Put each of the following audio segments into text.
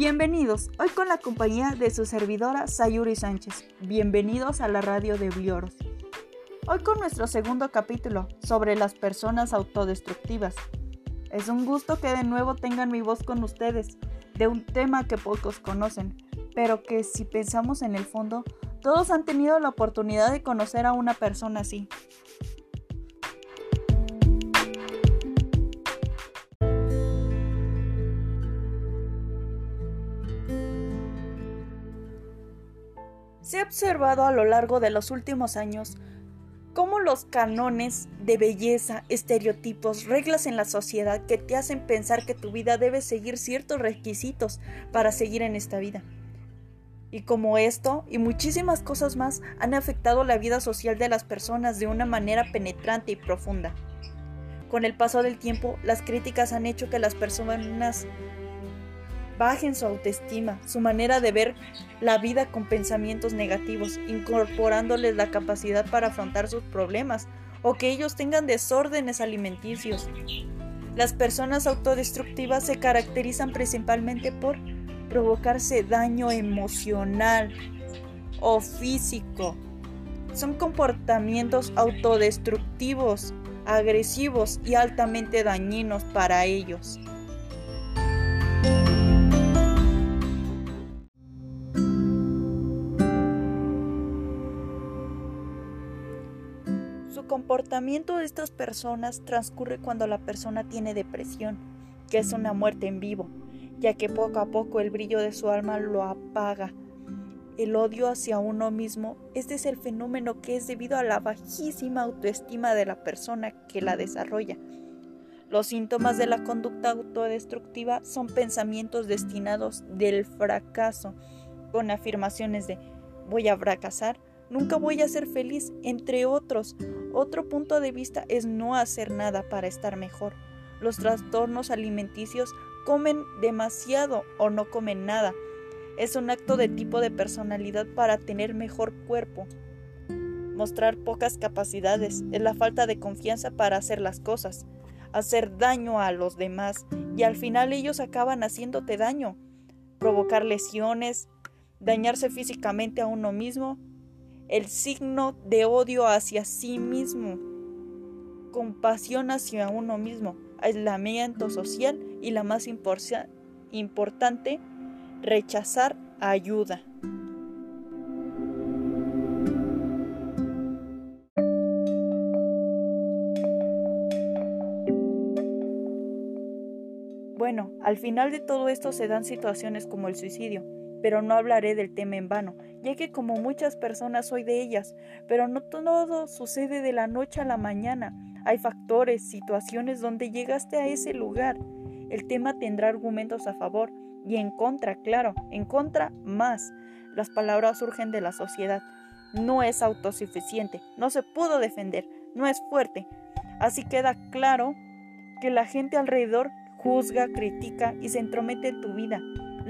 Bienvenidos, hoy con la compañía de su servidora Sayuri Sánchez. Bienvenidos a la radio de Blioros. Hoy con nuestro segundo capítulo sobre las personas autodestructivas. Es un gusto que de nuevo tengan mi voz con ustedes, de un tema que pocos conocen, pero que si pensamos en el fondo, todos han tenido la oportunidad de conocer a una persona así. Observado a lo largo de los últimos años cómo los canones de belleza, estereotipos, reglas en la sociedad que te hacen pensar que tu vida debe seguir ciertos requisitos para seguir en esta vida. Y como esto y muchísimas cosas más han afectado la vida social de las personas de una manera penetrante y profunda. Con el paso del tiempo, las críticas han hecho que las personas bajen su autoestima, su manera de ver la vida con pensamientos negativos, incorporándoles la capacidad para afrontar sus problemas o que ellos tengan desórdenes alimenticios. Las personas autodestructivas se caracterizan principalmente por provocarse daño emocional o físico. Son comportamientos autodestructivos, agresivos y altamente dañinos para ellos. Comportamiento de estas personas transcurre cuando la persona tiene depresión, que es una muerte en vivo, ya que poco a poco el brillo de su alma lo apaga. El odio hacia uno mismo, este es el fenómeno que es debido a la bajísima autoestima de la persona que la desarrolla. Los síntomas de la conducta autodestructiva son pensamientos destinados del fracaso, con afirmaciones de voy a fracasar, nunca voy a ser feliz, entre otros. Otro punto de vista es no hacer nada para estar mejor. Los trastornos alimenticios comen demasiado o no comen nada. Es un acto de tipo de personalidad para tener mejor cuerpo. Mostrar pocas capacidades es la falta de confianza para hacer las cosas, hacer daño a los demás y al final ellos acaban haciéndote daño, provocar lesiones, dañarse físicamente a uno mismo el signo de odio hacia sí mismo, compasión hacia uno mismo, aislamiento social y la más importante, rechazar ayuda. Bueno, al final de todo esto se dan situaciones como el suicidio, pero no hablaré del tema en vano, ya que como muchas personas soy de ellas, pero no todo sucede de la noche a la mañana. Hay factores, situaciones donde llegaste a ese lugar. El tema tendrá argumentos a favor y en contra, claro, en contra más. Las palabras surgen de la sociedad. No es autosuficiente, no se pudo defender, no es fuerte. Así queda claro que la gente alrededor juzga, critica y se entromete en tu vida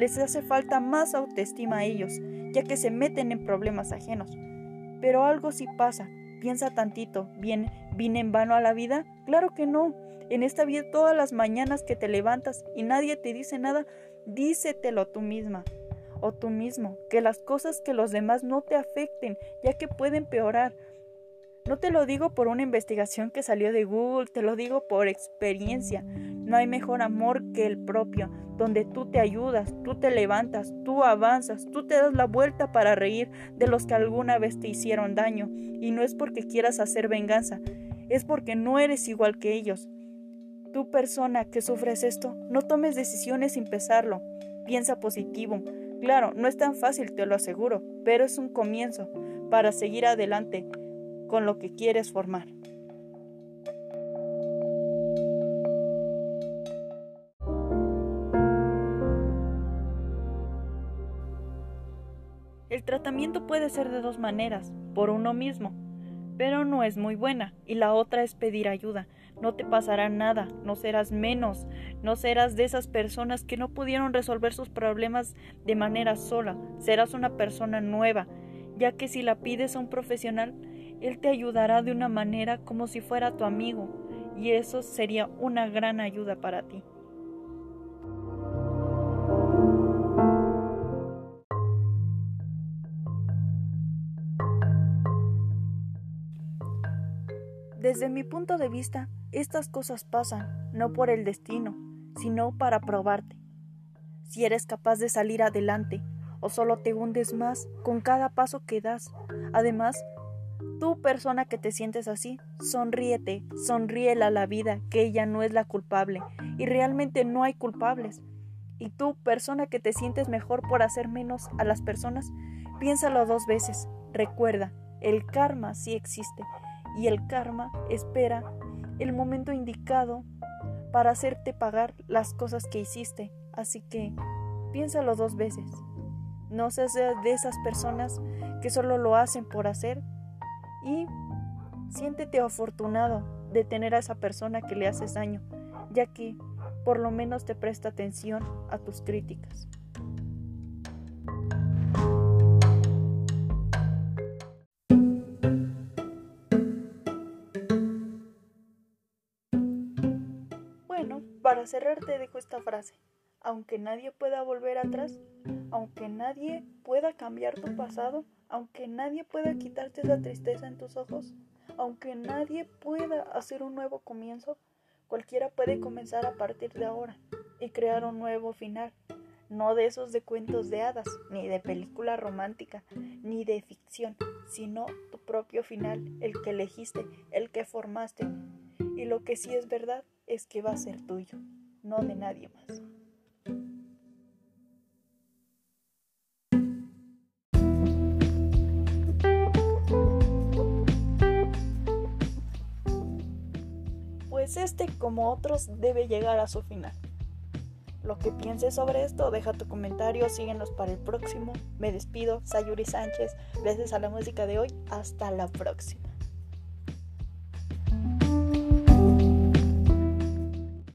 les hace falta más autoestima a ellos, ya que se meten en problemas ajenos. Pero algo sí pasa. Piensa tantito, ¿bien, ¿vine en vano a la vida? Claro que no. En esta vida todas las mañanas que te levantas y nadie te dice nada, dísetelo tú misma o tú mismo, que las cosas que los demás no te afecten, ya que pueden peorar. No te lo digo por una investigación que salió de Google, te lo digo por experiencia. No hay mejor amor que el propio, donde tú te ayudas, tú te levantas, tú avanzas, tú te das la vuelta para reír de los que alguna vez te hicieron daño. Y no es porque quieras hacer venganza, es porque no eres igual que ellos. Tú persona que sufres esto, no tomes decisiones sin pesarlo. Piensa positivo. Claro, no es tan fácil, te lo aseguro, pero es un comienzo para seguir adelante con lo que quieres formar. Tratamiento puede ser de dos maneras, por uno mismo, pero no es muy buena, y la otra es pedir ayuda. No te pasará nada, no serás menos, no serás de esas personas que no pudieron resolver sus problemas de manera sola, serás una persona nueva, ya que si la pides a un profesional, él te ayudará de una manera como si fuera tu amigo y eso sería una gran ayuda para ti. Desde mi punto de vista, estas cosas pasan no por el destino, sino para probarte. Si eres capaz de salir adelante o solo te hundes más con cada paso que das. Además, tú persona que te sientes así, sonríete, sonríela a la vida, que ella no es la culpable y realmente no hay culpables. Y tú persona que te sientes mejor por hacer menos a las personas, piénsalo dos veces. Recuerda, el karma sí existe y el karma espera el momento indicado para hacerte pagar las cosas que hiciste. Así que piénsalo dos veces. No seas de esas personas que solo lo hacen por hacer y siéntete afortunado de tener a esa persona que le haces daño, ya que por lo menos te presta atención a tus críticas. Para cerrar te dejo esta frase aunque nadie pueda volver atrás, aunque nadie pueda cambiar tu pasado, aunque nadie pueda quitarte esa tristeza en tus ojos, aunque nadie pueda hacer un nuevo comienzo, cualquiera puede comenzar a partir de ahora y crear un nuevo final, no de esos de cuentos de hadas, ni de película romántica, ni de ficción, sino tu propio final, el que elegiste, el que formaste. Y lo que sí es verdad es que va a ser tuyo, no de nadie más. pues este, como otros, debe llegar a su final. Lo que pienses sobre esto, deja tu comentario, síguenos para el próximo. Me despido, Sayuri Sánchez, gracias a la música de hoy, hasta la próxima.